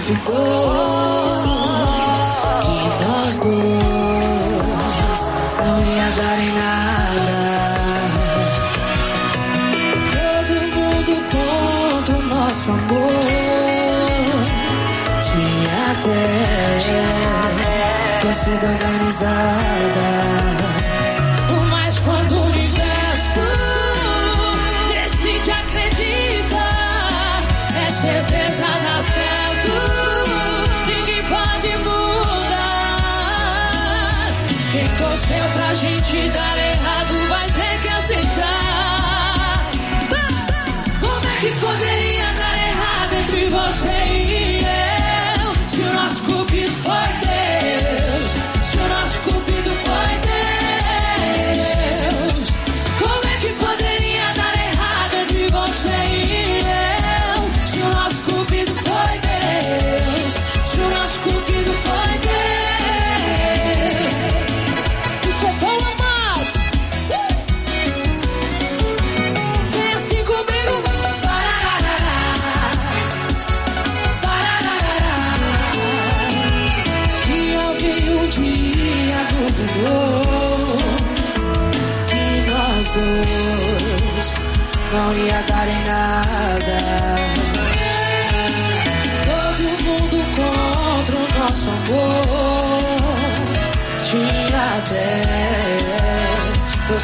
que nós dois não ia dar em nada. Todo mundo contra o nosso amor. Tinha até torcida organizada.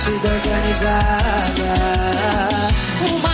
Torcida organizada. Mas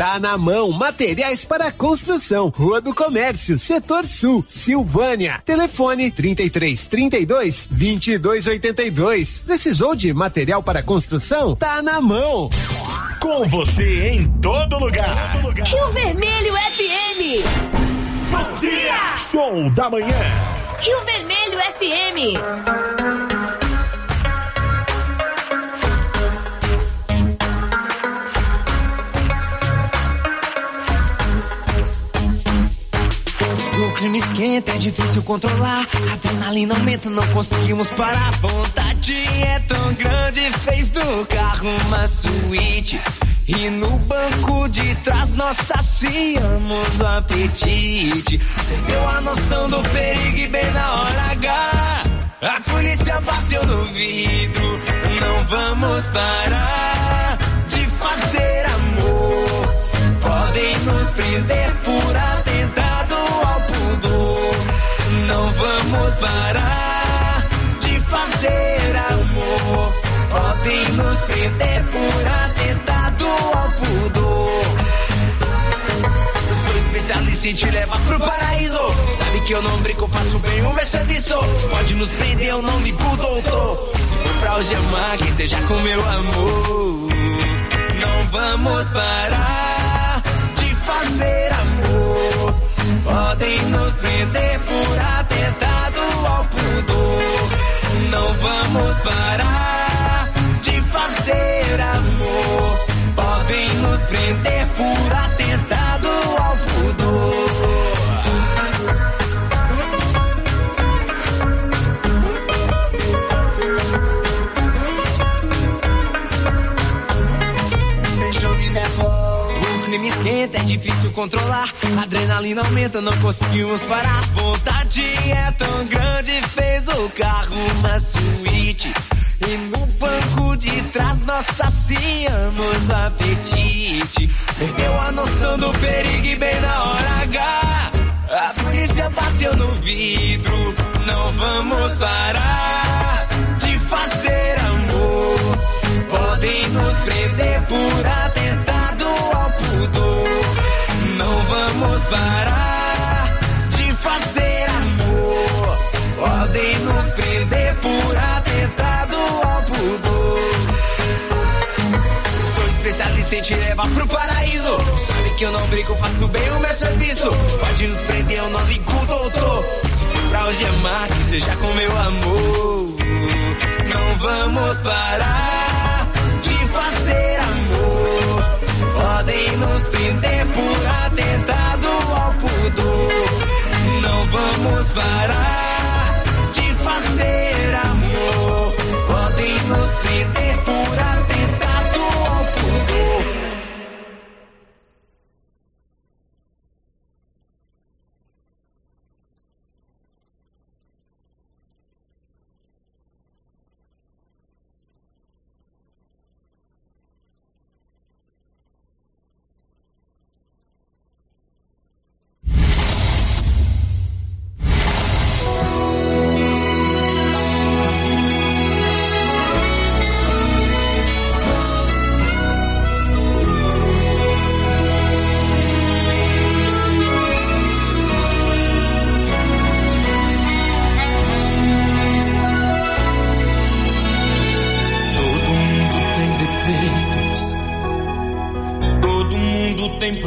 Tá na mão, materiais para construção, Rua do Comércio, Setor Sul, Silvânia. Telefone 33 32 22 82. Precisou de material para construção? Tá na mão. Com você em todo lugar. Rio Vermelho FM. Bom dia! Show da manhã. Rio Vermelho FM. Clima esquenta, é difícil controlar. Adrenalina aumenta, não conseguimos parar. Vontade é tão grande, fez do carro uma suíte. E no banco de trás nós saciamos o apetite. Perdeu a noção do perigo bem na hora H. A polícia bateu no vidro. Não vamos parar de fazer amor. Podem nos prender por pudor. Não vamos parar de fazer amor. Podem nos prender por atentado ao pudor. Sou especialista em te levar pro paraíso. Sabe que eu não brinco, faço bem o meu serviço. Pode nos prender, eu não ligo, doutor. Se for pra algemar, quem seja com meu amor. Não vamos parar de fazer amor. Podem nos prender por atentado mundo. Não vamos parar de fazer amor. Podem nos prender por clima esquenta, é difícil controlar. Adrenalina aumenta, não conseguimos parar. Vontade é tão grande, fez do carro uma suíte. E no banco de trás nós saciamos o apetite. Perdeu a noção do perigo bem na hora H. A polícia bateu no vidro, não vamos parar de fazer amor. Podem nos prender por atentado parar de fazer amor. Podem nos prender por atentado ao pudor. Sou especialista em te levar pro paraíso. Sabe que eu não brinco, faço bem o meu serviço. Pode nos prender, eu não ligo, doutor. Se for pra algemar, que seja com meu amor. Não vamos parar de fazer amor. Podem nos prender por pudor. Não vamos parar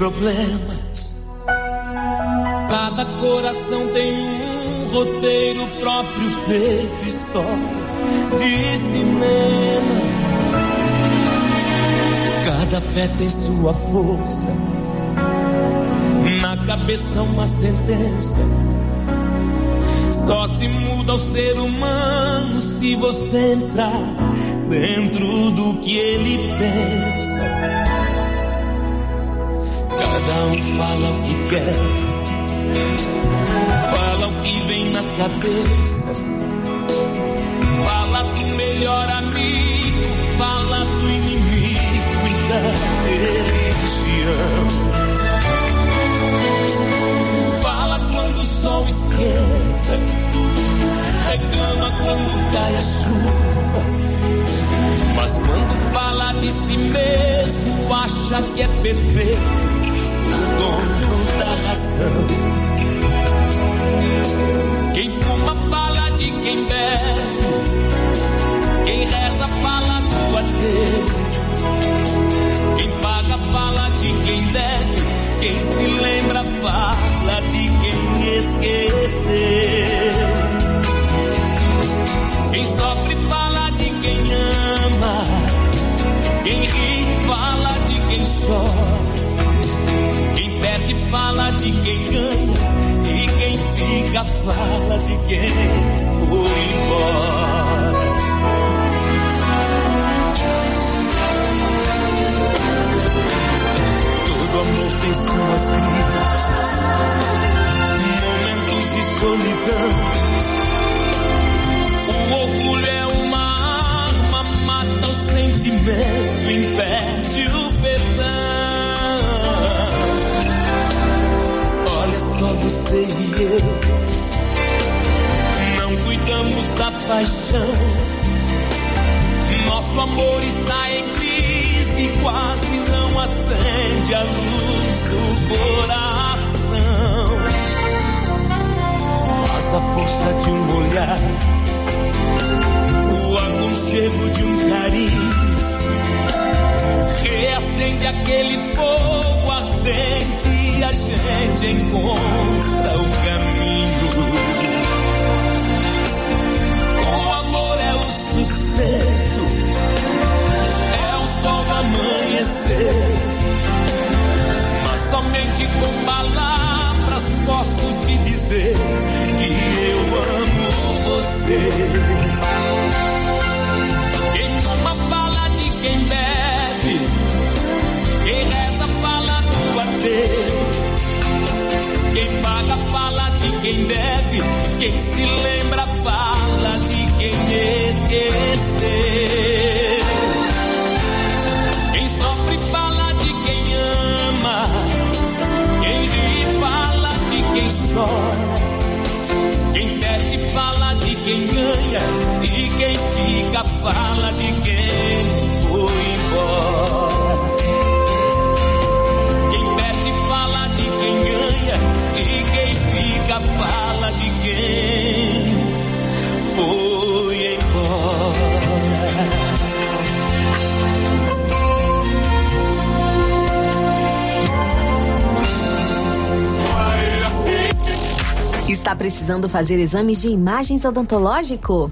problemas. Cada coração tem um roteiro próprio feito história de cinema. Cada fé tem sua força, Na cabeça uma sentença. Só se muda o ser humano se você entrar dentro do que ele pensa. Cada um fala o que quer, Fala o que vem na cabeça. Fala do melhor amigo, fala do inimigo e da religião. Fala quando o sol esquenta, reclama quando cai a chuva. Mas quando fala de si mesmo, acha que é perfeito, razão. Quem fuma fala de quem bebe, quem reza fala do ateu. Quem paga fala de quem deve, quem se lembra fala de quem esqueceu. Quem sofre fala de quem ama, quem ri fala de quem chora. Fala de quem ganha e quem fica fala de quem foi embora. todo amor tem suas crises, momentos de solidão. O orgulho é uma arma, mata o sentimento, impede o perdão. Você e eu, não cuidamos da paixão. Nosso amor está em crise, quase não acende a luz do coração. mas a força de um olhar, o aconchego de um carinho reacende aquele fogo ardente e a gente encontra o caminho. O amor é o sustento, é o sol do amanhecer. Mas somente com palavras posso te dizer que eu amo você. Quem se lembra fala de quem esqueceu. Quem sofre fala de quem ama. Quem ri fala de quem chora. Quem perde fala de quem ganha. E quem fica fala de quem foi embora. Embora. Está precisando fazer exames de imagens odontológico?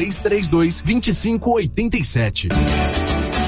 3332 2587.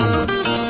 so much.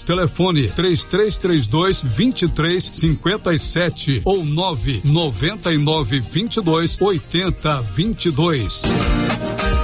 Telefone 3332 2357 ou 999 22 80 22.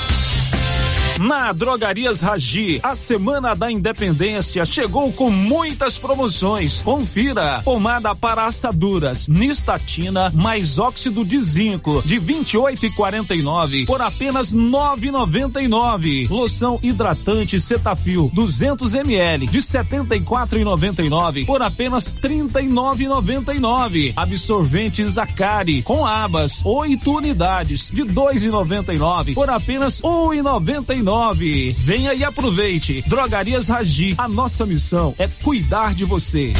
Na Drogarias Ragi, a Semana da Independência chegou com muitas promoções. Confira: pomada para assaduras, nistatina mais óxido de zinco de 28,49 por apenas 9,99. Loção hidratante Cetafil 200 ml de 74,99 por apenas 39,99. Absorvente Zacari com abas 8 unidades de 2,99 por apenas 1,99 nove. Venha e aproveite. Drogarias Ragi, a nossa missão é cuidar de você.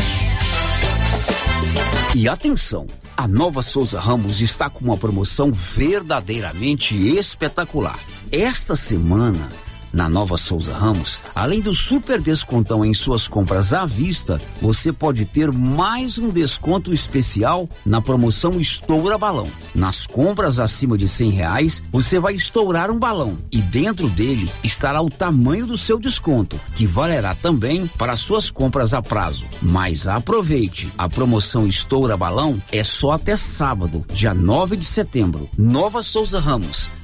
E atenção, a Nova Souza Ramos está com uma promoção verdadeiramente espetacular. Esta semana na Nova Souza Ramos, além do super descontão em suas compras à vista, você pode ter mais um desconto especial na promoção Estoura Balão. Nas compras acima de cem reais, você vai estourar um balão e dentro dele estará o tamanho do seu desconto, que valerá também para suas compras a prazo. Mas aproveite, a promoção Estoura Balão é só até sábado, dia 9 de setembro. Nova Souza Ramos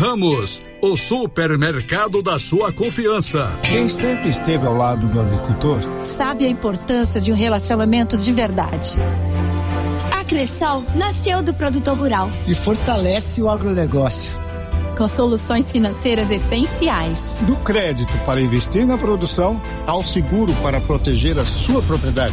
Ramos, o supermercado da sua confiança. Quem sempre esteve ao lado do agricultor sabe a importância de um relacionamento de verdade. A Cressol nasceu do produtor rural e fortalece o agronegócio. Com soluções financeiras essenciais. Do crédito para investir na produção ao seguro para proteger a sua propriedade.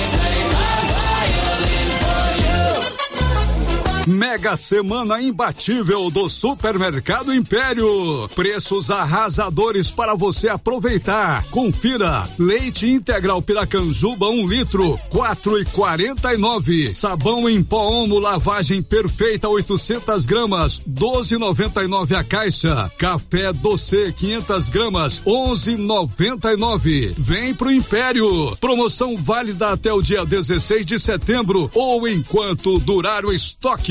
Mega Semana imbatível do Supermercado Império. Preços arrasadores para você aproveitar. Confira: leite integral Piracanjuba 1 um litro, quatro e quarenta e nove. Sabão em pó Omo lavagem perfeita 800 gramas, 12,99 a caixa. Café doce 500 gramas, 11,99. Vem pro Império. Promoção válida até o dia 16 de setembro ou enquanto durar o estoque.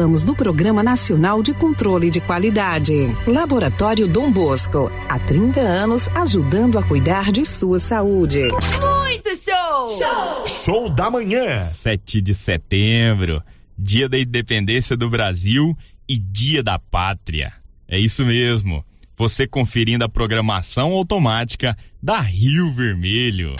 Participamos do Programa Nacional de Controle de Qualidade. Laboratório Dom Bosco, há 30 anos ajudando a cuidar de sua saúde. Muito show! Show, show da manhã. 7 de setembro, Dia da Independência do Brasil e Dia da Pátria. É isso mesmo. Você conferindo a programação automática da Rio Vermelho.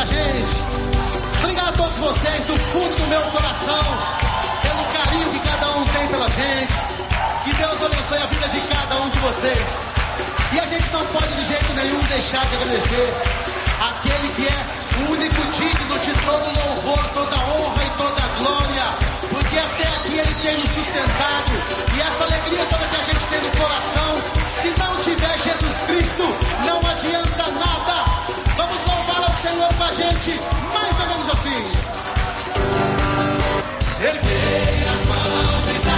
pra gente. Obrigado a todos vocês do fundo do meu coração pelo carinho que cada um tem pela gente. Que Deus abençoe a vida de cada um de vocês. E a gente não pode de jeito nenhum deixar de agradecer aquele que é o único digno de todo louvor, toda honra e toda glória. Porque até aqui ele tem nos sustentado. E essa alegria toda que a gente tem no coração, se não tiver Jesus Cristo, não adianta nada. Senhor com a gente, mais ou menos assim. Erguei as mãos e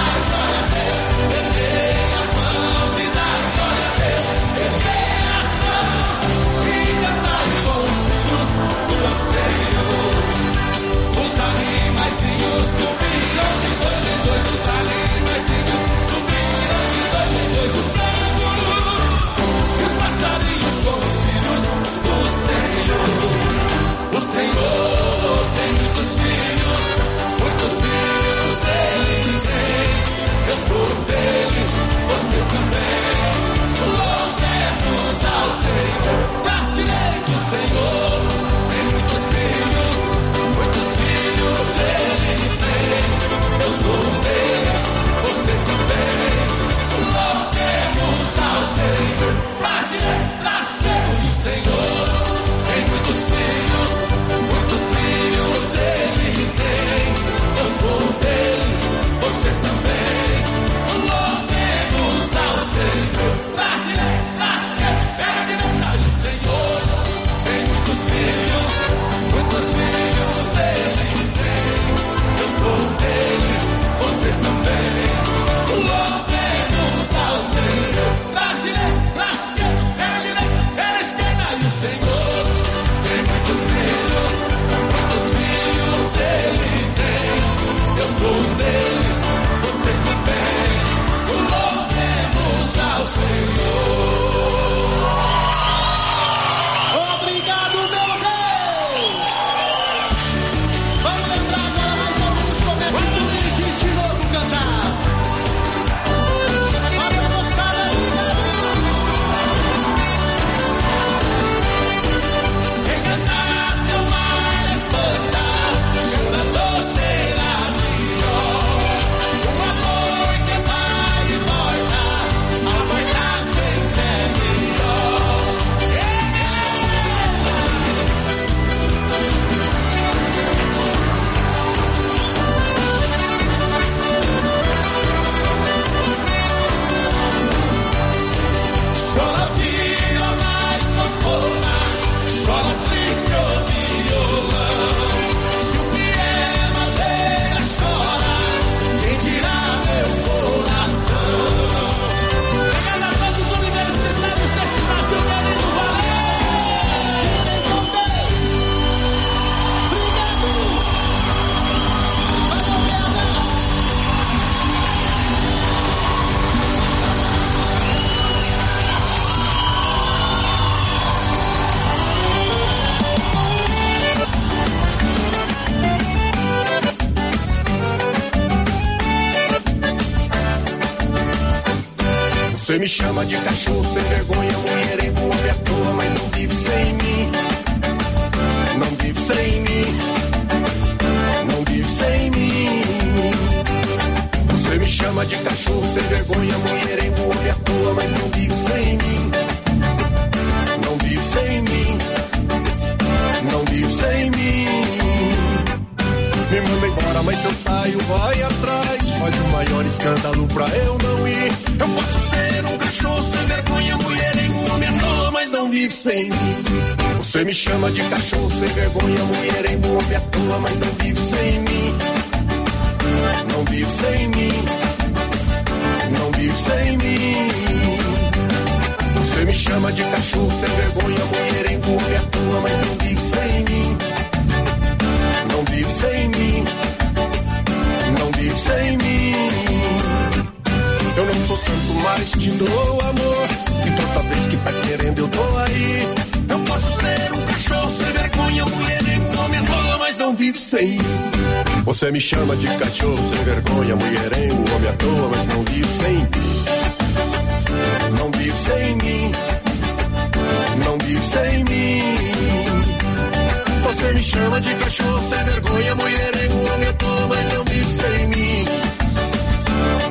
chama de cachorro sem vergonha, sem mim. Você me chama de cachorro sem vergonha, mulher em homem à toa, mas não vive sem mim. Não vive sem mim. Não vive sem mim. Você me chama de cachorro sem vergonha, mulher em homem à toa, mas não vive sem mim não vive sem mim, não vive sem mim. Eu não sou santo, mas te dou amor. Toda vez que tá querendo, eu tô aí. Eu posso ser um cachorro sem vergonha, mulher nem homem, rola, mas não vive sem mim. Você me chama de cachorro sem vergonha, mulherengo, homem à toa, mas não vive sem mim. Não vive sem mim. Não vive sem mim. Você me chama de cachorro sem vergonha, mulherengo, homem à toa, mas não vive sem mim.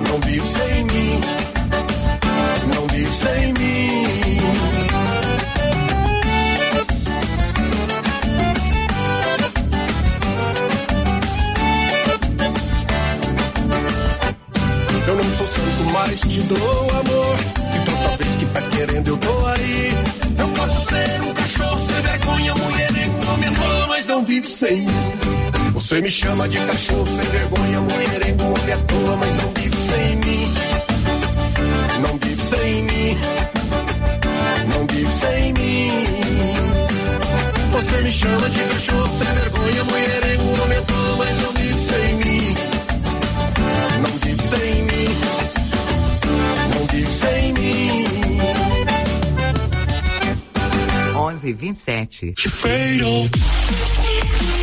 Não vive sem mim vive sem mim. Eu não sou santo, mas te dou amor. E toda vez que tá querendo, eu tô aí. Eu posso ser um cachorro sem vergonha, mulher e homem, irmã, mas não vive sem mim. Você me chama de cachorro sem vergonha, mulherengo, homem à toa, mas não vive sem mim. Sem mim. Não vive sem mim. Você me chama de cachorro sem vergonha, mulherengo, homem à toa, mas não vive sem mim. Não vive sem mim. Não vive sem mim. 11 27.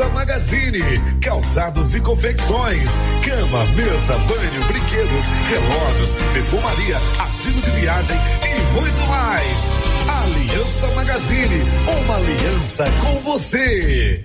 Aliança Magazine, calçados e confecções, cama, mesa, banho, brinquedos, relógios, perfumaria, asilo de viagem e muito mais. Aliança Magazine, uma aliança com você.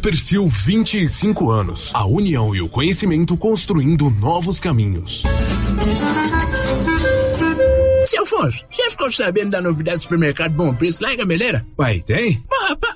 Copercil 25 anos. A união e o conhecimento construindo novos caminhos. Seu Afonso, você ficou sabendo da novidade do supermercado Bom Preço lá em Gameleira? Uai, tem? Rapaz,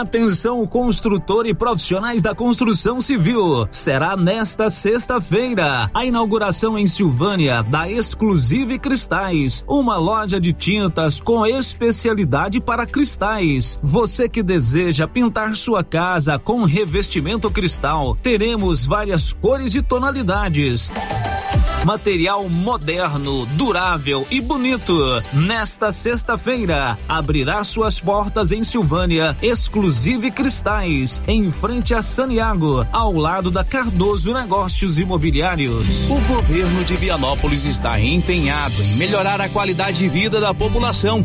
Atenção construtor e profissionais da construção civil. Será nesta sexta-feira a inauguração em Silvânia da Exclusive Cristais, uma loja de tintas com especialidade para cristais. Você que deseja pintar sua casa com revestimento cristal, teremos várias cores e tonalidades. Material moderno, durável e bonito. Nesta sexta-feira, abrirá suas portas em Silvânia, Exclusive Cristais, em frente a Saniago, ao lado da Cardoso Negócios Imobiliários. O governo de Vianópolis está empenhado em melhorar a qualidade de vida da população.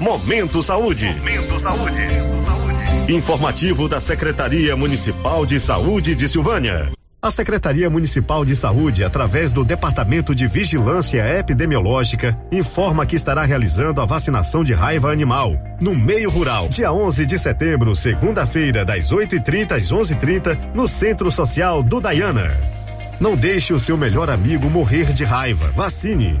Momento Saúde. Momento Saúde. Informativo da Secretaria Municipal de Saúde de Silvânia. A Secretaria Municipal de Saúde, através do Departamento de Vigilância Epidemiológica, informa que estará realizando a vacinação de raiva animal no meio rural, dia 11 de setembro, segunda-feira, das 8h30 às 11h30, no Centro Social do Dayana. Não deixe o seu melhor amigo morrer de raiva. Vacine.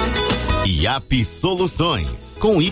IAP Soluções com Y.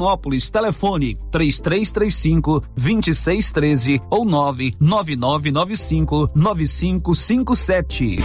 Vianópolis. Telefone 3335 2613 ou 99995 9557.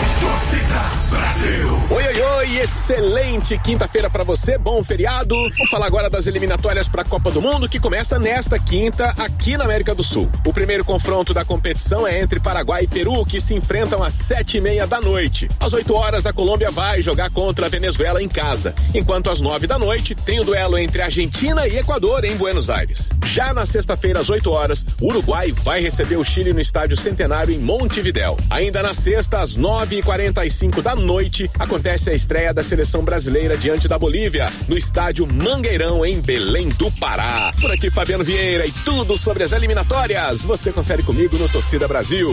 Oi, oi, oi, excelente quinta-feira para você, bom feriado. Vamos falar agora das eliminatórias para a Copa do Mundo que começa nesta quinta aqui na América do Sul. O primeiro confronto da competição é entre Paraguai e Peru que se enfrentam às sete e meia da noite. Às 8 horas a Colômbia vai jogar contra a Venezuela em casa, enquanto às nove da noite tem o duelo entre Argentina e Equador em Buenos Aires. Já na sexta-feira às 8 horas, o Uruguai vai receber o Chile no Estádio Centenário em Montevidéu. Ainda na sexta às nove e quarenta e cinco da noite acontece a estreia da seleção brasileira diante da Bolívia no estádio Mangueirão em Belém do Pará. Por aqui Fabiano Vieira e tudo sobre as eliminatórias. Você confere comigo no Torcida Brasil.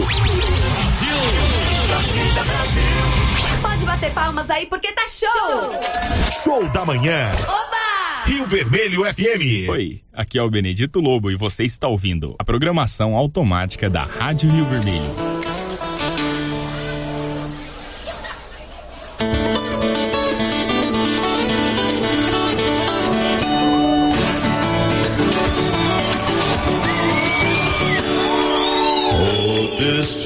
Pode bater palmas aí porque tá show! Show da manhã. Oba! Rio Vermelho FM. Oi, aqui é o Benedito Lobo e você está ouvindo a programação automática da Rádio Rio Vermelho.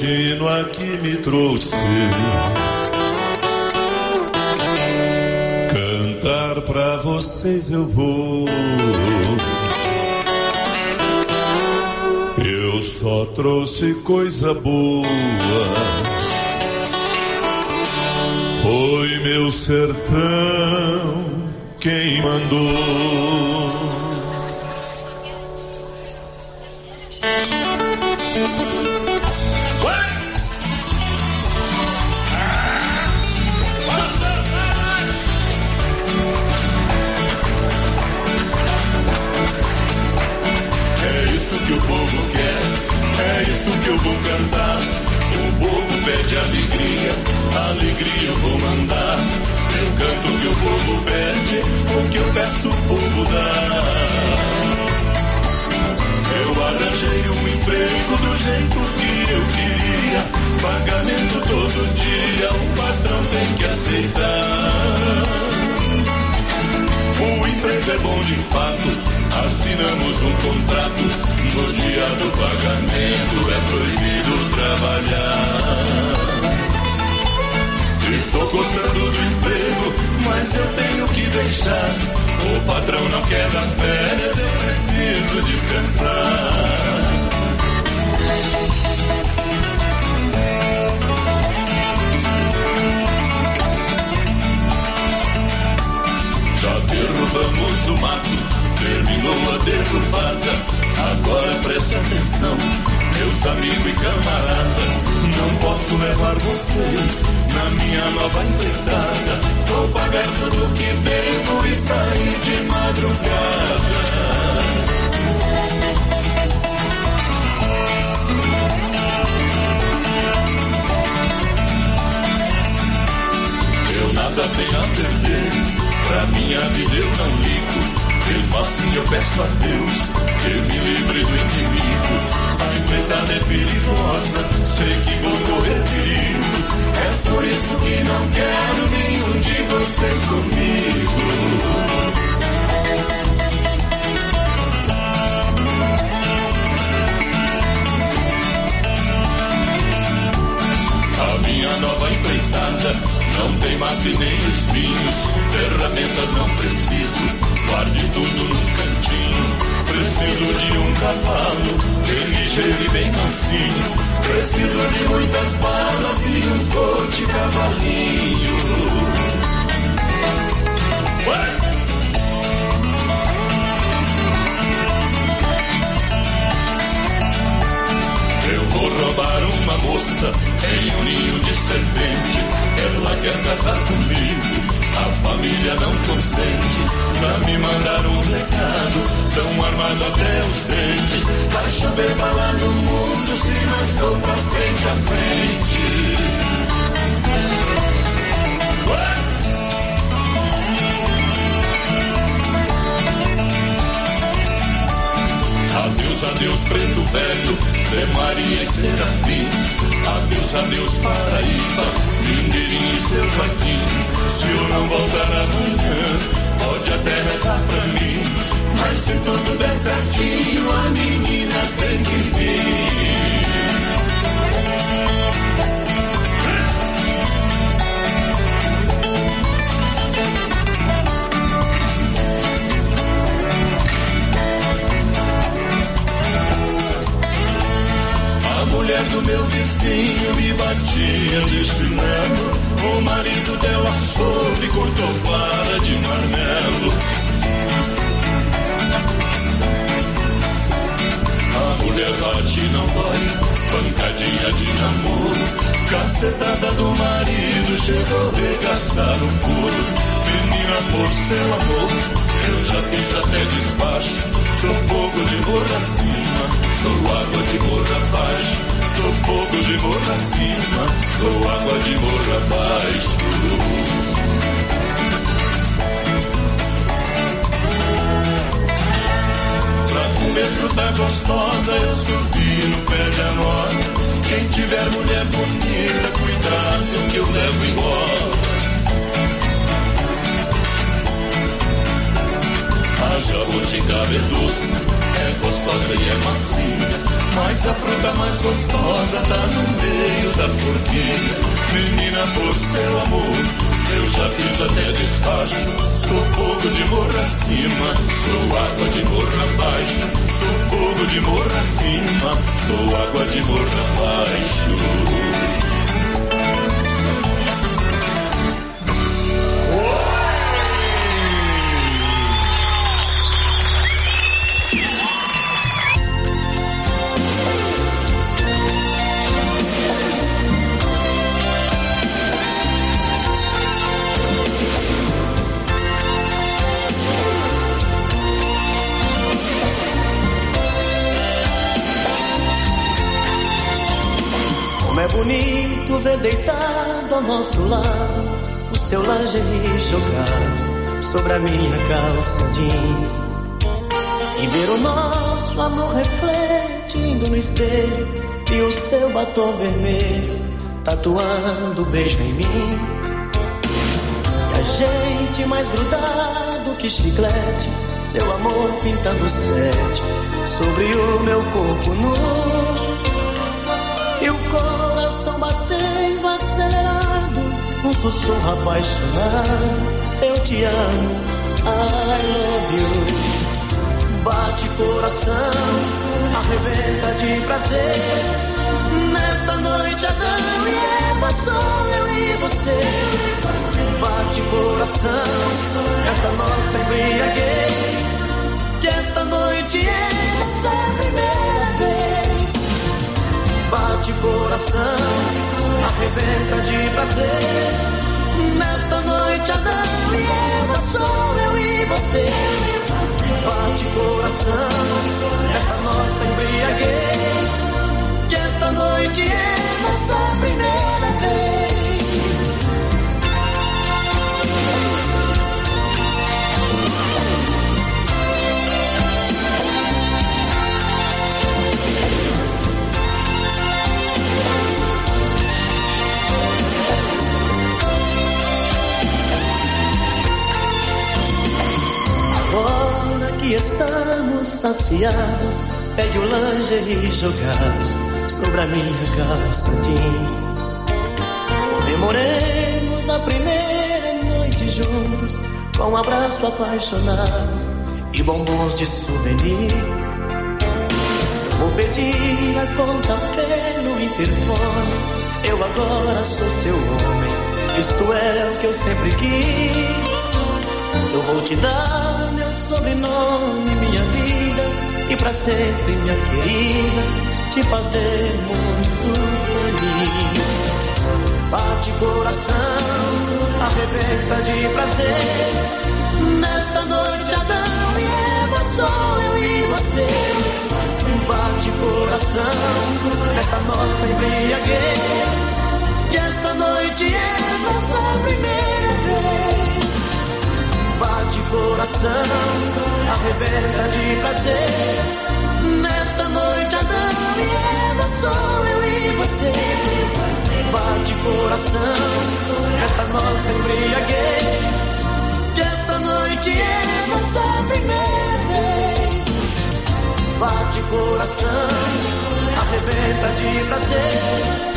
Destino aqui me trouxe. Cantar pra vocês eu vou. Eu só trouxe coisa boa. Foi meu sertão quem mandou. Alegria, alegria eu vou mandar. Eu canto que o povo pede, o que eu peço o povo dá. Eu arranjei um emprego do jeito que eu queria. Pagamento todo dia, o patrão tem que aceitar. O emprego é bom de fato. Assinamos um contrato. No dia do pagamento é proibido trabalhar. Estou gostando do emprego, mas eu tenho que deixar. O patrão não quer dar férias, eu preciso descansar. Já derrubamos o mato, terminou a derrubada. Agora preste atenção, meus amigos e camarada. Não posso levar vocês na minha nova empreitada. Vou pagar tudo que devo e sair de madrugada. Eu nada tenho a perder, pra minha vida eu não ligo. Mesmo assim eu peço a Deus que me livre do inimigo. A empreitada é perigosa, sei que vou correr perigo. É por isso que não quero nenhum de vocês comigo. A minha nova empreitada não tem mato e nem espinhos, ferramentas não preciso. Guarde tudo num cantinho. Preciso de um cavalo, bem ligeiro e bem mansinho. Preciso de muitas balas e um coche cavalinho. Eu vou roubar uma moça em um ninho de serpente. Ela quer casar comigo. A família não consente. Já me mandaram um recado. Tão armado até os dentes. Vai chover bala no mundo se nós for pra frente a frente. Adeus, adeus, preto velho, Zé Maria e Serafim. Adeus, adeus, Paraíba, Mindeirinho e seu Joaquim. Se eu não voltar amanhã, pode até rezar pra mim. Mas se tudo der certinho, a menina tem que vir. Mulher do meu vizinho me batia de chinelo. O marido dela soube, cortou vara de marmelo. A mulher bate não dói, pancadinha de namoro. Cacetada do marido chegou a regaçar o couro. Menina, por seu amor, eu já fiz até despacho. Sou fogo de morro acima, sou água de morro abaixo. Sou fogo de morro acima, sou água de morro abaixo. Pra comer fruta gostosa eu subi no pé de anota. Quem tiver mulher bonita, cuidado que eu levo embora. A jabuticaba é doce, é gostosa e é macia. Mas a fruta mais gostosa tá no meio da forquilha. Menina, por seu amor, eu já fiz até despacho. Sou fogo de morro acima, sou água de morro abaixo. Sou fogo de morro acima, sou água de morro abaixo. Ao nosso lado o seu lingerie jogado sobre a minha calça jeans. E ver o nosso amor refletindo no espelho e o seu batom vermelho tatuando um beijo em mim. E a gente mais grudado que chiclete, seu amor pintando sete sobre o meu corpo nu. Um sussurro apaixonado. Eu te amo, I love you. Bate coração, arrebenta de prazer. Nesta noite, Adão e Eva, sou eu e você. Bate coração, esta nossa embriaguez. Que esta noite é nossa primeira. Bate coração, arrebenta de prazer. Nesta noite, Adão e Eva, sou eu e você. Bate coração, esta nossa embriaguez. Que esta noite é nossa primeira vez. Que estamos saciados, pegue o lingerie jogado sobre a minha calça jeans. Comemoremos a primeira noite juntos, com um abraço apaixonado e bombons de souvenir. Vou pedir a conta pelo interfone, eu agora sou seu homem, isto é o que eu sempre quis. Eu vou te dar sobrenome, minha vida, e pra sempre, minha querida, te fazer muito feliz. Bate coração, arrebenta de prazer. Nesta noite, Adão e Eva, sou eu e você. Bate coração, nesta nossa embriaguez. E esta noite é nossa primeira vez. Bate coração, arrebenta de prazer. Nesta noite, Adão e Eva, sou eu e você. Bate coração, esta nossa embriaguez. Que esta noite é nossa primeira vez. Bate coração, arrebenta de prazer.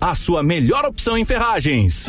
a sua melhor opção em ferragens.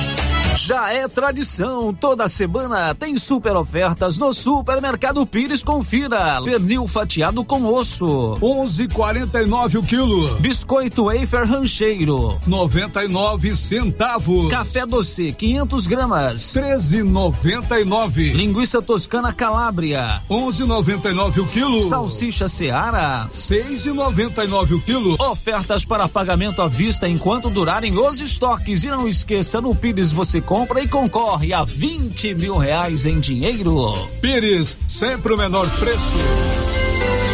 Já é tradição, toda semana tem super ofertas no Supermercado Pires. Confira: pernil fatiado com osso, 11,49 o quilo. Biscoito wafer rancheiro, 99 centavos. Café doce, 500 gramas, 13,99. Linguiça toscana Calábria, 11,99 o quilo. Salsicha Seara, 6,99 o quilo. Ofertas para pagamento à vista enquanto durarem os estoques. E não esqueça, no Pires você compra e concorre a 20 mil reais em dinheiro. Pires, sempre o menor preço.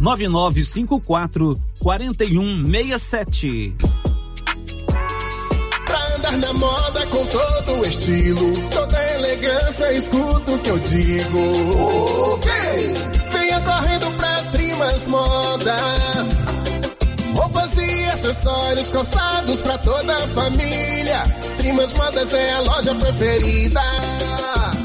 9954 4167. Pra andar na moda com todo o estilo, toda elegância, escuta o que eu digo. Vem, venha correndo pra Trimas Modas. Roupas e acessórios calçados pra toda a família. Trimas Modas é a loja preferida.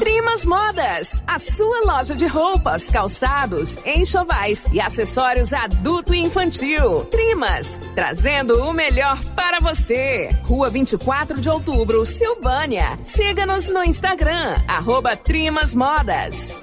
Trimas Modas, a sua loja de roupas, calçados, enxovais e acessórios adulto e infantil. Trimas, trazendo o melhor para você. Rua 24 de outubro, Silvânia. Siga-nos no Instagram, arroba Trimas Modas.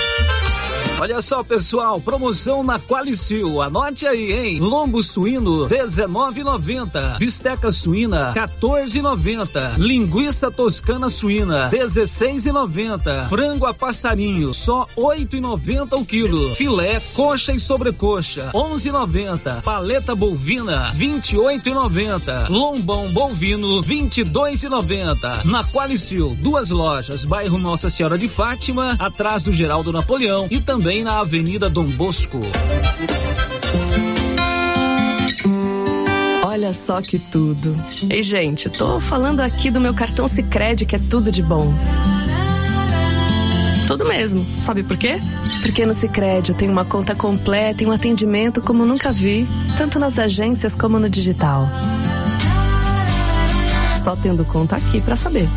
Olha só, pessoal, promoção na Qualicil. Anote aí, hein? Lombo suíno 19,90. Bisteca suína 14,90. Linguiça toscana suína 16,90. Frango a passarinho só 8,90 o quilo. Filé, coxa e sobrecoxa 11,90. Paleta bovina 28,90. Lombão bovino 22,90. Na Qualicil, duas lojas, bairro Nossa Senhora de Fátima, atrás do Geraldo Napoleão e também na Avenida Dom Bosco. Olha só que tudo. Ei, gente, tô falando aqui do meu cartão Sicredi que é tudo de bom. Tudo mesmo. Sabe por quê? Porque no Sicredi eu tenho uma conta completa e um atendimento como nunca vi, tanto nas agências como no digital. Só tendo conta aqui para saber.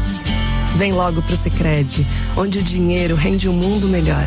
Vem logo pro Sicredi, onde o dinheiro rende um mundo melhor.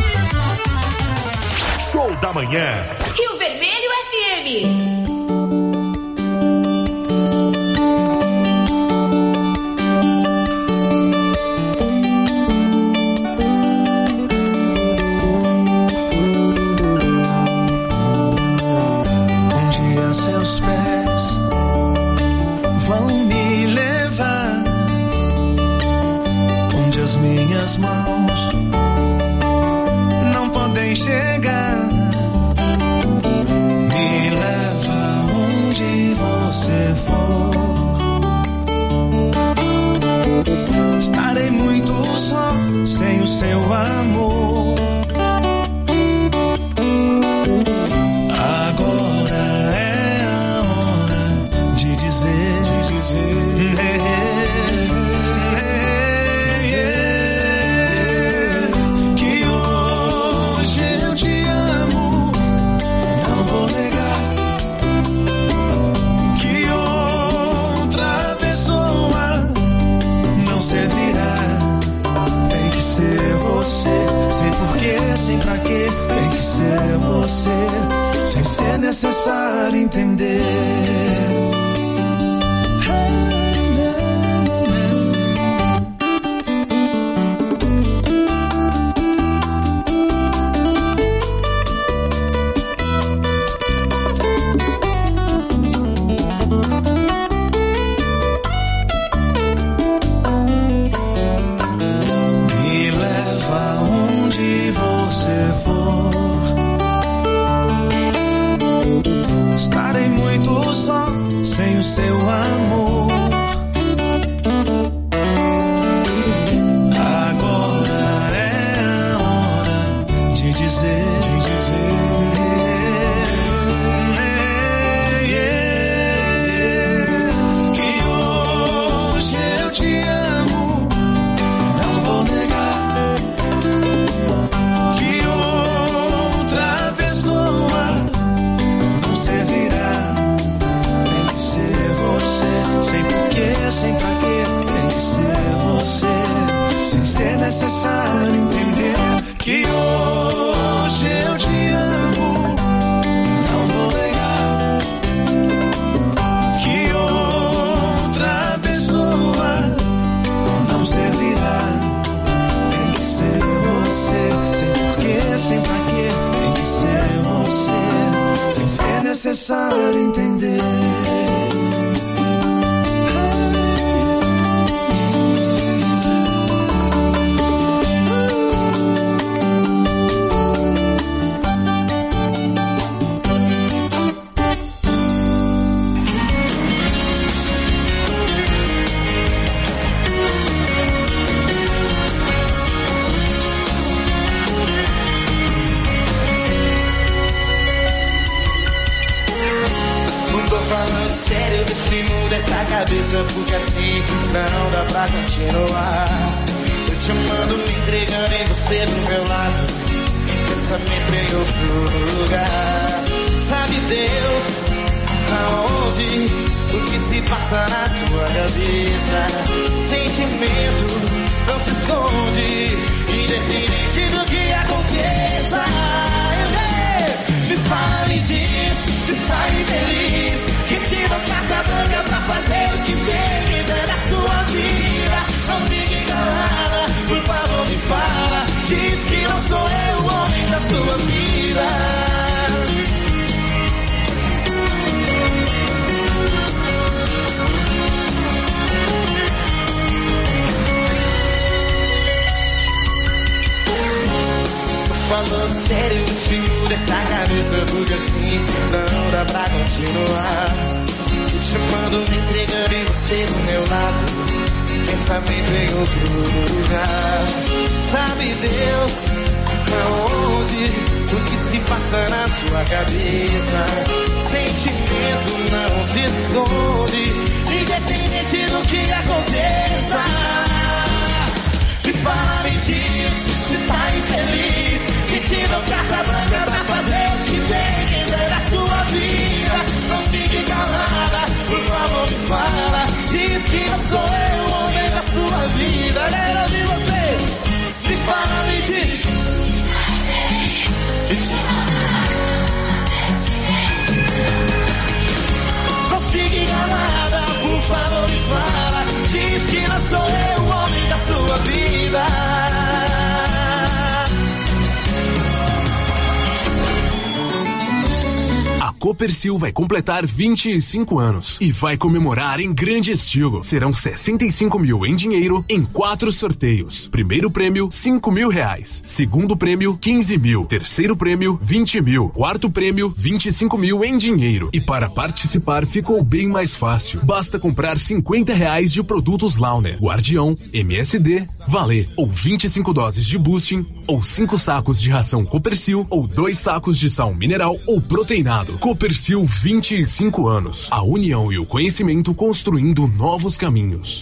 Show da manhã. Rio Vermelho FM. Só sem o seu amor. Necessário entender. Entender. Completar 25 anos e vai comemorar em grande estilo. Serão 65 mil em dinheiro em quatro sorteios. Primeiro prêmio, 5 mil reais. Segundo prêmio, 15 mil. Terceiro prêmio, 20 mil. Quarto prêmio, 25 mil em dinheiro. E para participar ficou bem mais fácil. Basta comprar 50 reais de produtos Launer, Guardião, MSD, Valer, ou 25 doses de boosting, ou 5 sacos de ração Copercil, ou dois sacos de sal mineral ou proteinado. Copercil 25 anos. A união e o conhecimento construindo novos caminhos.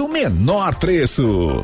menor preço.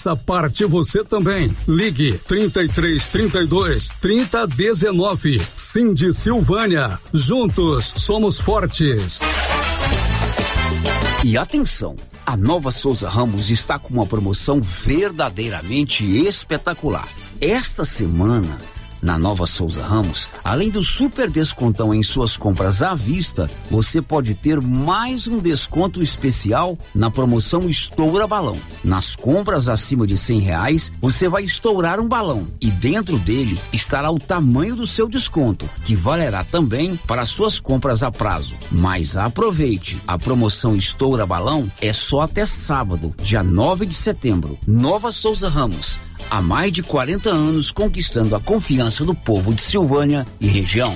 parte você também. Ligue 33 32 30 19. Cindy Silvânia. Juntos somos fortes. E atenção, a Nova Souza Ramos está com uma promoção verdadeiramente espetacular. Esta semana, na Nova Souza Ramos, além do super descontão em suas compras à vista, você pode ter mais um desconto especial na promoção Estoura Balão. Nas compras acima de cem reais, você vai estourar um balão e dentro dele estará o tamanho do seu desconto, que valerá também para suas compras a prazo. Mas aproveite, a promoção Estoura Balão é só até sábado, dia 9 de setembro. Nova Souza Ramos, há mais de 40 anos conquistando a confiança do povo de Silvânia e região.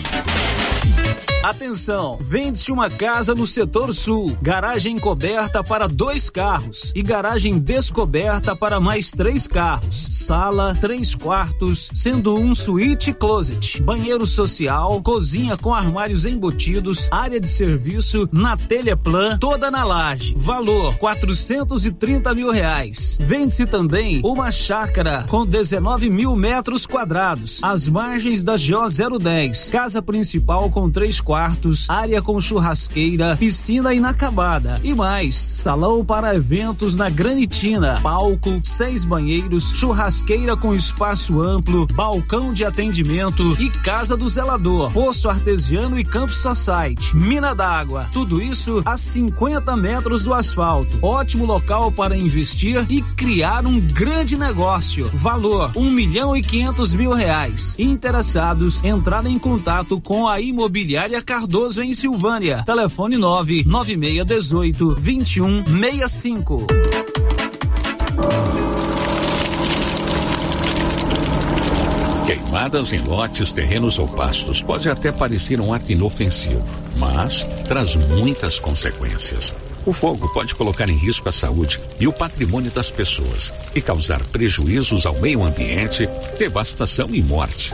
Atenção, vende-se uma casa no setor sul, garagem coberta para dois carros e garagem descoberta para mais três carros, sala, três quartos, sendo um suíte closet, banheiro social, cozinha com armários embutidos, área de serviço, na telha plan, toda na laje. Valor 430 mil reais. Vende-se também uma chácara com 19 mil metros quadrados, às margens da GO 010, casa principal com três quartos quartos, área com churrasqueira, piscina inacabada e mais. Salão para eventos na Granitina, palco, seis banheiros, churrasqueira com espaço amplo, balcão de atendimento e casa do zelador, poço artesiano e campo society, mina d'água. Tudo isso a 50 metros do asfalto. Ótimo local para investir e criar um grande negócio. Valor um milhão e quinhentos mil reais. Interessados entrar em contato com a imobiliária Cardoso em Silvânia. Telefone 99618 2165. Queimadas em lotes, terrenos ou pastos pode até parecer um ato inofensivo, mas traz muitas consequências. O fogo pode colocar em risco a saúde e o patrimônio das pessoas e causar prejuízos ao meio ambiente, devastação e morte.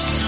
Thank you.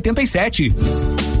5787.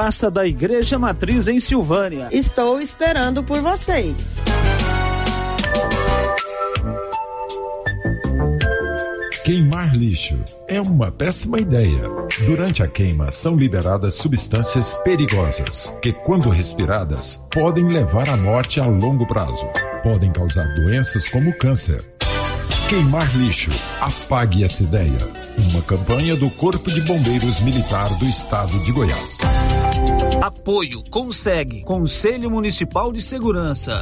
Praça da Igreja Matriz em Silvânia. Estou esperando por vocês. Queimar lixo é uma péssima ideia. Durante a queima são liberadas substâncias perigosas que, quando respiradas, podem levar à morte a longo prazo. Podem causar doenças como câncer. Queimar lixo. Apague essa ideia. Uma campanha do Corpo de Bombeiros Militar do Estado de Goiás. Apoio Consegue Conselho Municipal de Segurança.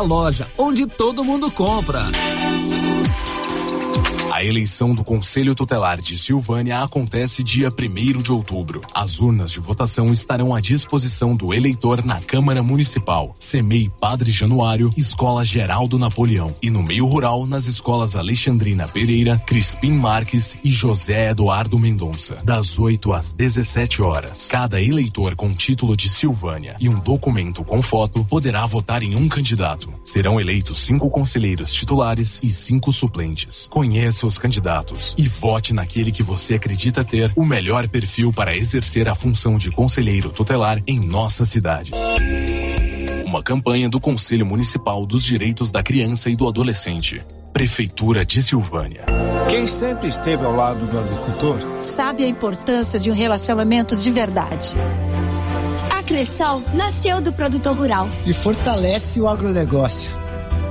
loja onde todo mundo compra. A eleição do Conselho Tutelar de Silvânia acontece dia 1 de outubro. As urnas de votação estarão à disposição do eleitor na Câmara Municipal, CEMEI Padre Januário, Escola Geraldo Napoleão e no meio rural nas escolas Alexandrina Pereira, Crispim Marques e José Eduardo Mendonça, das 8 às 17 horas. Cada eleitor com título de Silvânia e um documento com foto poderá votar em um candidato. Serão eleitos cinco conselheiros titulares e cinco suplentes. Conheça os candidatos e vote naquele que você acredita ter o melhor perfil para exercer a função de conselheiro tutelar em nossa cidade. Uma campanha do Conselho Municipal dos Direitos da Criança e do Adolescente. Prefeitura de Silvânia. Quem sempre esteve ao lado do agricultor sabe a importância de um relacionamento de verdade. A Cressol nasceu do produtor rural e fortalece o agronegócio.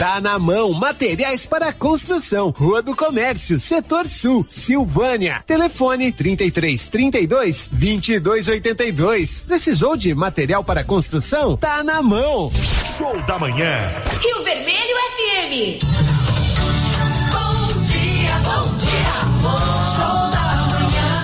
Tá na mão, materiais para construção, Rua do Comércio, Setor Sul, Silvânia. Telefone 33 32 22 82. Precisou de material para construção? Tá na mão. Show da manhã. Rio Vermelho FM. Bom dia, bom dia, da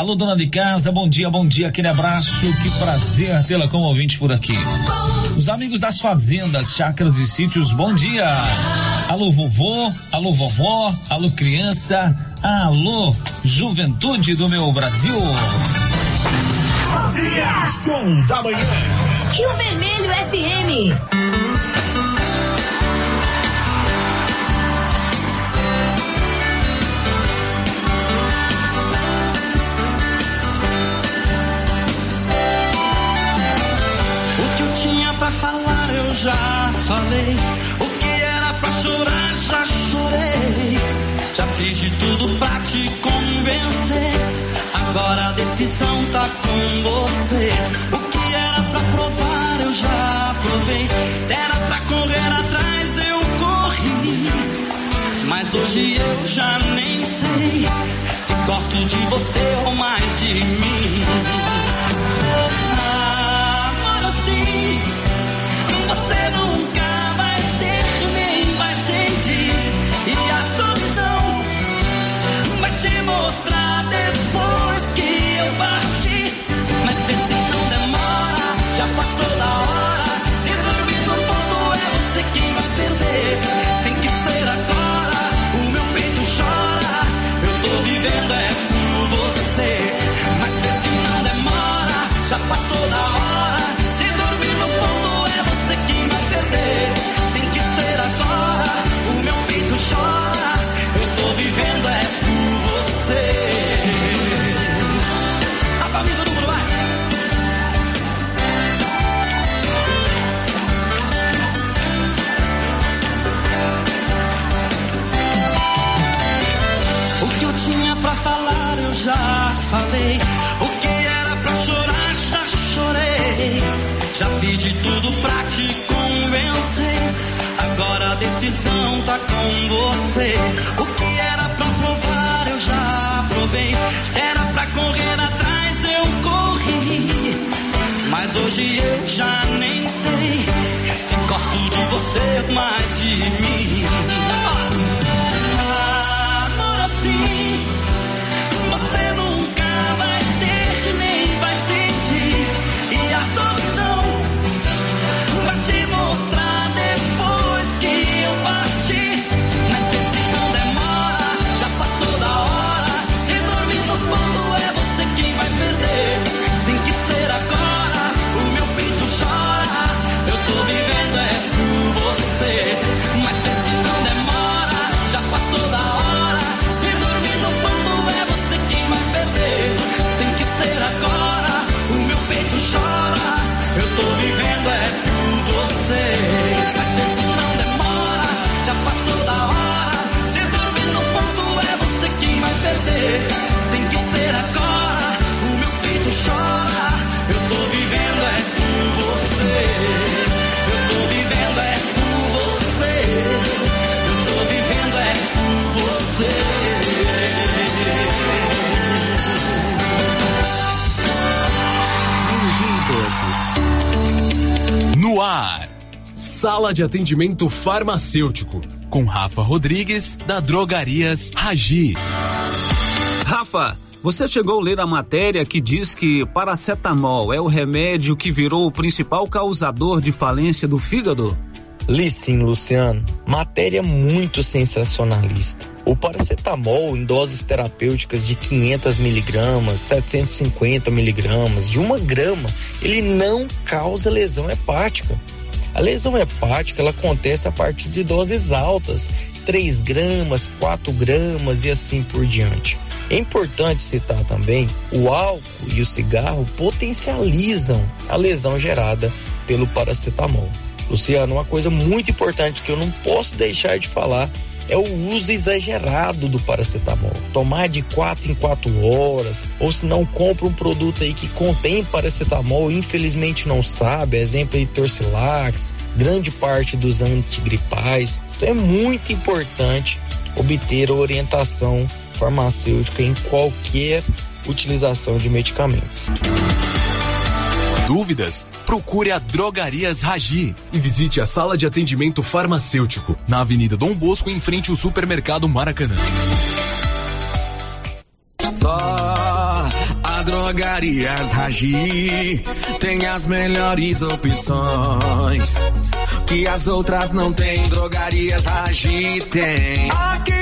Alô, dona de casa, bom dia, bom dia, aquele abraço, que prazer tê-la como ouvinte por aqui. Os amigos das fazendas, chácaras e sítios, bom dia. Alô, vovô, alô, vovó, alô, criança, alô, juventude do meu Brasil. Bom dia, show da manhã. Rio Vermelho FM. Pra falar eu já falei. O que era pra chorar já chorei. Já fiz de tudo pra te convencer. Agora a decisão tá com você. O que era pra provar eu já provei. Se era pra correr atrás eu corri. Mas hoje eu já nem sei se gosto de você ou mais de mim. Você nunca mais de Sala de atendimento farmacêutico com Rafa Rodrigues da Drogarias Ragi. Rafa, você chegou a ler a matéria que diz que paracetamol é o remédio que virou o principal causador de falência do fígado? Li sim, Luciano. Matéria muito sensacionalista. O paracetamol em doses terapêuticas de 500 miligramas, 750 miligramas, de uma grama, ele não causa lesão hepática. A lesão hepática ela acontece a partir de doses altas, 3 gramas, 4 gramas e assim por diante. É importante citar também o álcool e o cigarro potencializam a lesão gerada pelo paracetamol. Luciano, uma coisa muito importante que eu não posso deixar de falar é o uso exagerado do paracetamol. Tomar de 4 em 4 horas, ou se não compra um produto aí que contém paracetamol, infelizmente não sabe, exemplo aí Torcilax, grande parte dos antigripais. Então é muito importante obter orientação farmacêutica em qualquer utilização de medicamentos. Dúvidas? Procure a Drogarias Ragi e visite a sala de atendimento farmacêutico na Avenida Dom Bosco, em frente ao supermercado Maracanã. Só a Drogarias Ragi tem as melhores opções que as outras não têm. Drogarias Ragi tem. Aqui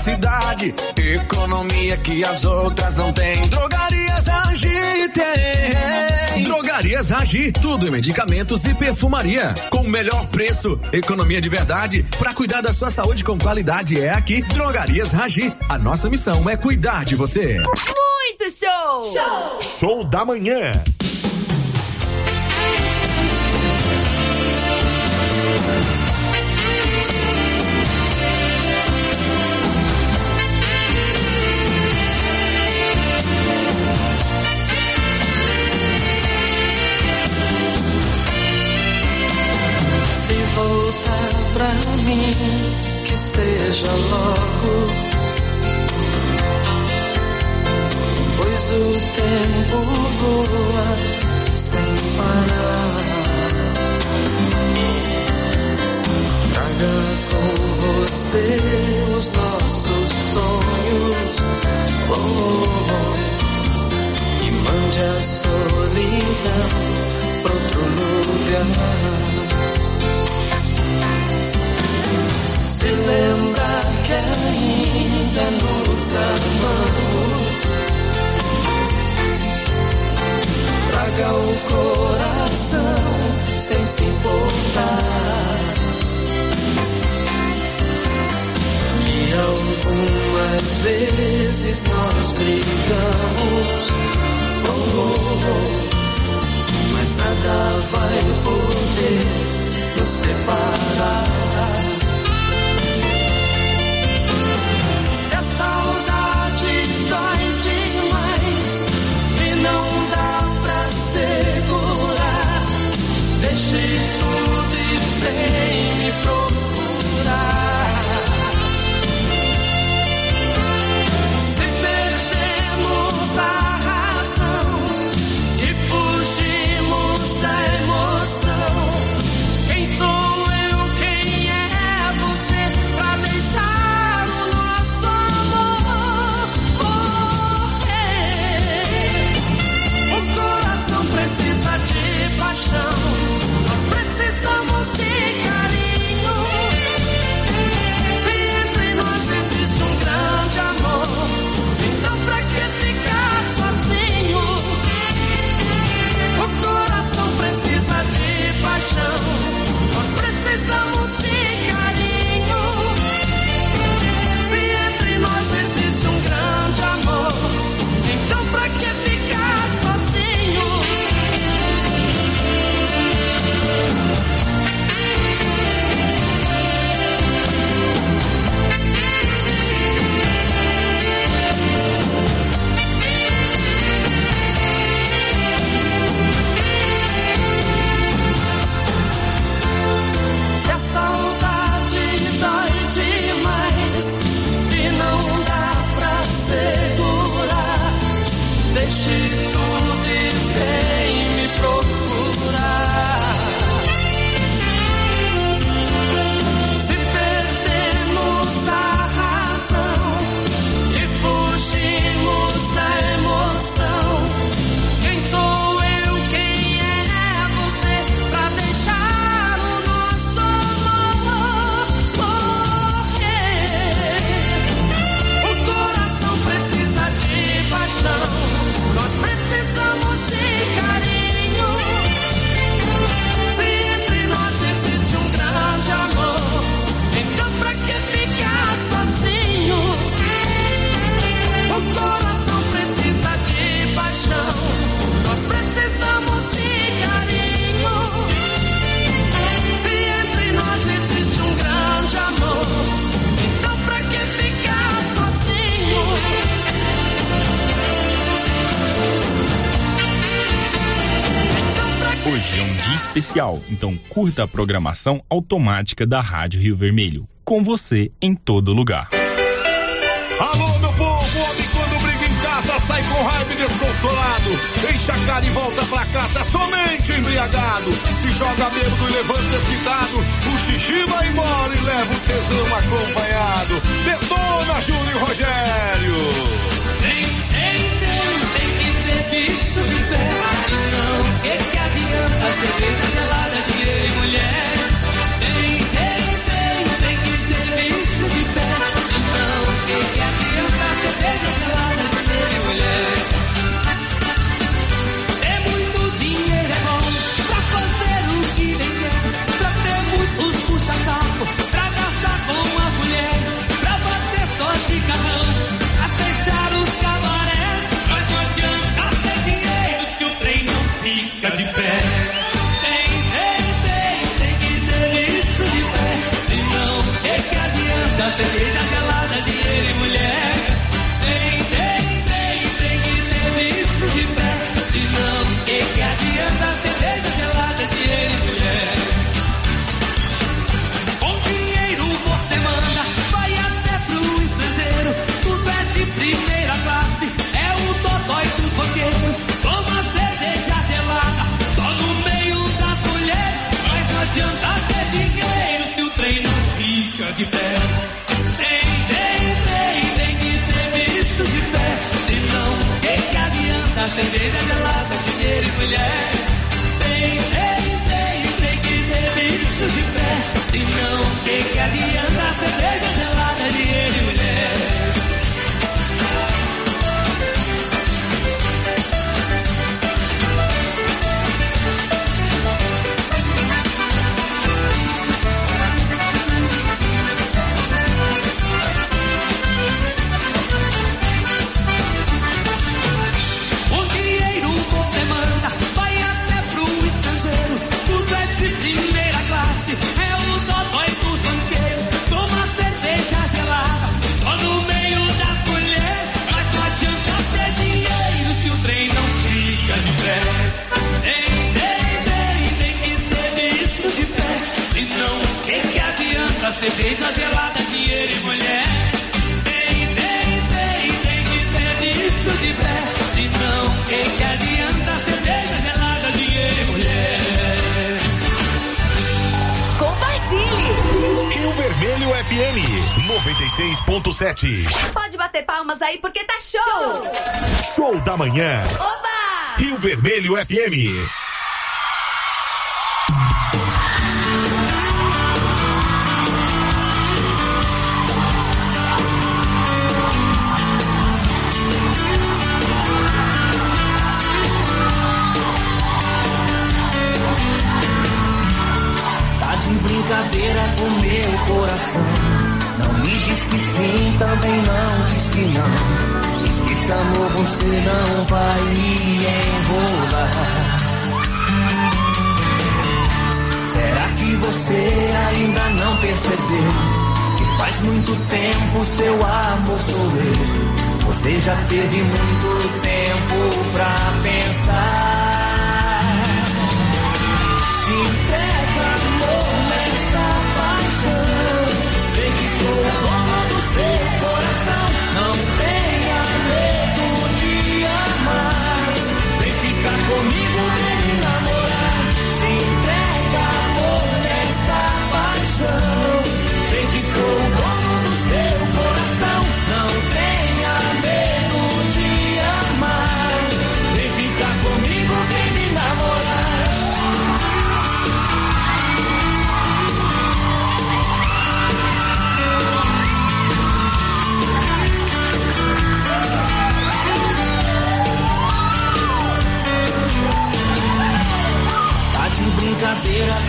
cidade. Economia que as outras não têm. Drogarias Ragi tem. Drogarias Ragi, tudo em medicamentos e perfumaria. Com o melhor preço, economia de verdade. Para cuidar da sua saúde com qualidade é aqui, Drogarias Ragi. A nossa missão é cuidar de você. Muito show! Show! Show da manhã. Que seja logo. Pois o tempo voa sem parar. Traga com você os nossos sonhos. Oh, oh, oh. E mande a solidão pra outro lugar. Se lembra que ainda nos amamos. Traga o coração sem se importar. Que algumas vezes nós brigamos. Oh, oh, oh. Mas nada vai especial, então curta a programação automática da Rádio Rio Vermelho. Com você em todo lugar. Alô, meu povo, homem quando briga em casa sai com raiva e desconsolado. Enche a cara e volta pra casa somente embriagado. Se joga bêbado e levanta excitado. O xixi vai embora e leva o tesão acompanhado. Detona, Júlio e Rogério. Tem, tem, tem, tem que ter bicho de pé. Senão, o que, que adianta cerveja 96.7. Pode bater palmas aí porque tá show! Show da manhã. Oba! Rio Vermelho FM. Também não diz que não. Diz que esse amor você não vai enrolar. Será que você ainda não percebeu? Que faz muito tempo seu amor sou eu. Você já teve muito tempo pra pensar.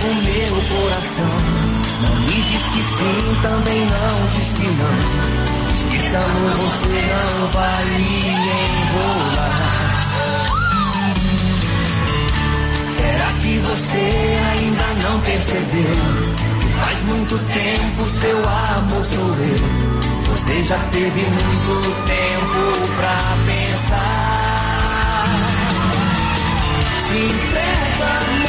Com meu coração. Não me diz que sim, também não diz que não. Diz que você não vai me enrolar. Será que você ainda não percebeu? Que faz muito tempo seu amor sou eu. Você já teve muito tempo pra pensar. Se entrega,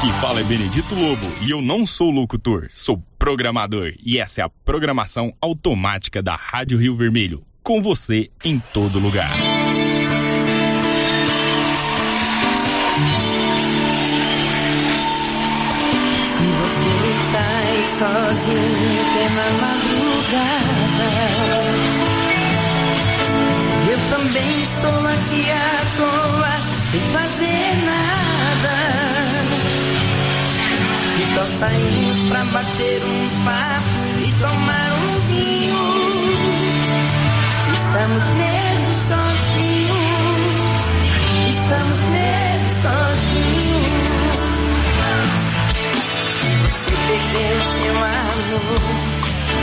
quem fala é Benedito Lobo e eu não sou locutor, sou programador. E essa é a programação automática da Rádio Rio Vermelho. Com você em todo lugar. Se você está sozinho pela madrugada, eu também estou aqui à toa, sem fazer nada. Saímos pra bater um papo e tomar um vinho. Estamos mesmo sozinhos, estamos mesmo sozinhos. Se você perdeu seu amor,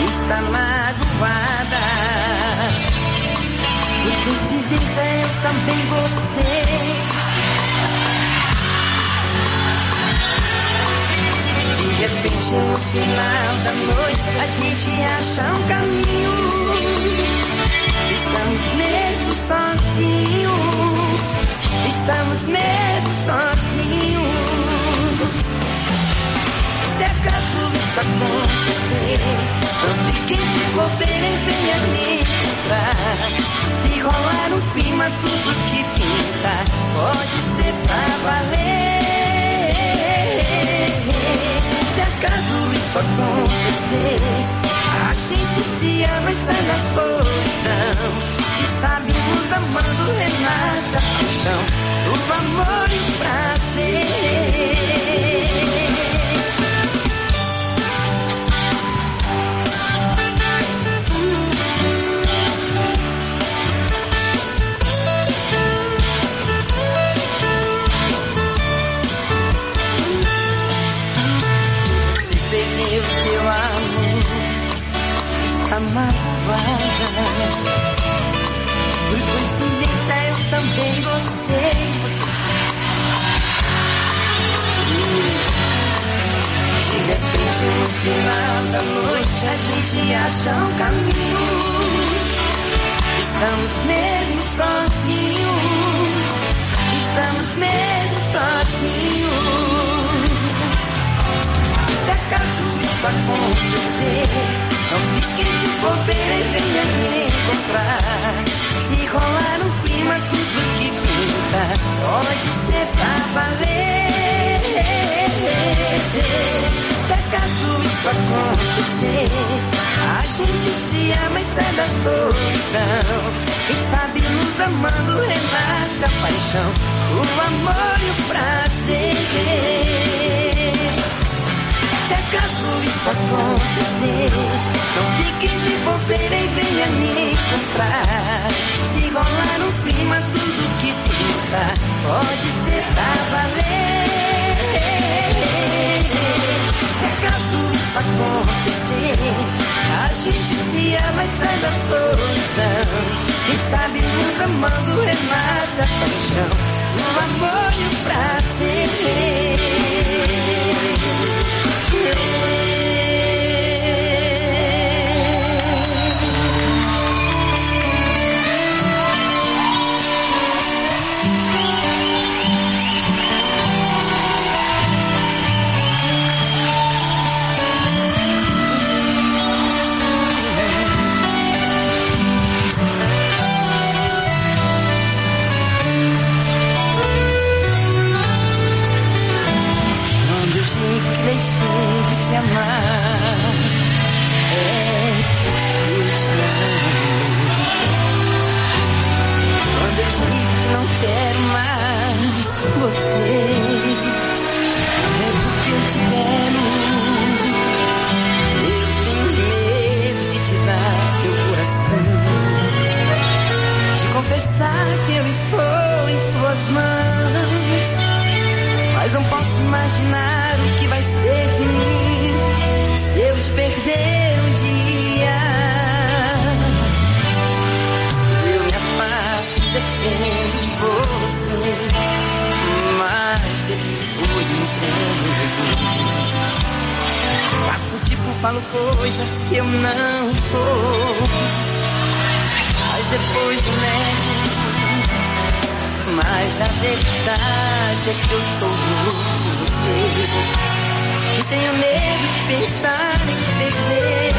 está magoada. Por coincidência eu também gostei. Repente no final da noite a gente acha um caminho. Estamos mesmo sozinhos. Estamos mesmo sozinhos. Se acaso isso acontecer, não fique de bobeira e venha me encontrar. Se rolar no clima, tudo que pinta pode ser pra valer. Se acaso isso acontecer, a gente se ama e sai da solidão. E sabe, nos amando, renasce a paixão do amor e o prazer. Magoada. Por coincidência eu também gostei. De repente no final da noite a gente acha um caminho. Estamos mesmo sozinhos. Estamos mesmo sozinhos. Se acaso isso acontecer, não fique de bobeira e venha me encontrar. Se rolar no clima, tudo que pinta pode ser pra valer. Se acaso isso acontecer, a gente se ama e sai da solidão. Quem sabe nos amando renasce a paixão, o amor e o prazer. Acontecer, não fique de bobeira e venha me encontrar. Se rolar no clima, tudo que pinta pode ser pra valer. Se acaso isso acontecer, a gente se ama e sai da solidão. Quem sabe nos amando renasce a paixão, o amor e o Quando Yeah. Que eu estou em suas mãos. Mas não posso imaginar o que vai ser de mim se eu te perder um dia. Eu me afasto defendo de você, mas depois me entrego. Faço tipo, falo coisas que eu não sou, mas depois me nego. Mas a verdade é que eu sou você. E tenho medo de pensar em te perder.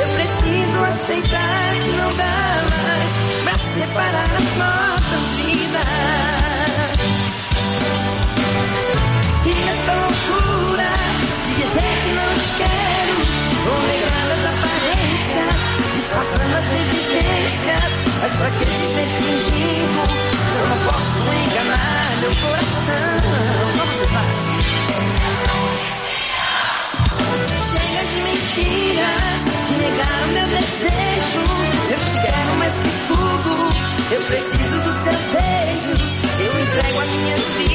Eu preciso aceitar que não dá mais pra separar as nossas vidas. E essa loucura de dizer que não te quero, vou negar as evidências, mas pra que dizer fingir? Se eu não posso enganar meu coração. Vamos usar. Chega de mentiras de negar o meu desejo. Eu te quero mais que tudo. Eu preciso do seu beijo. Eu entrego a minha vida.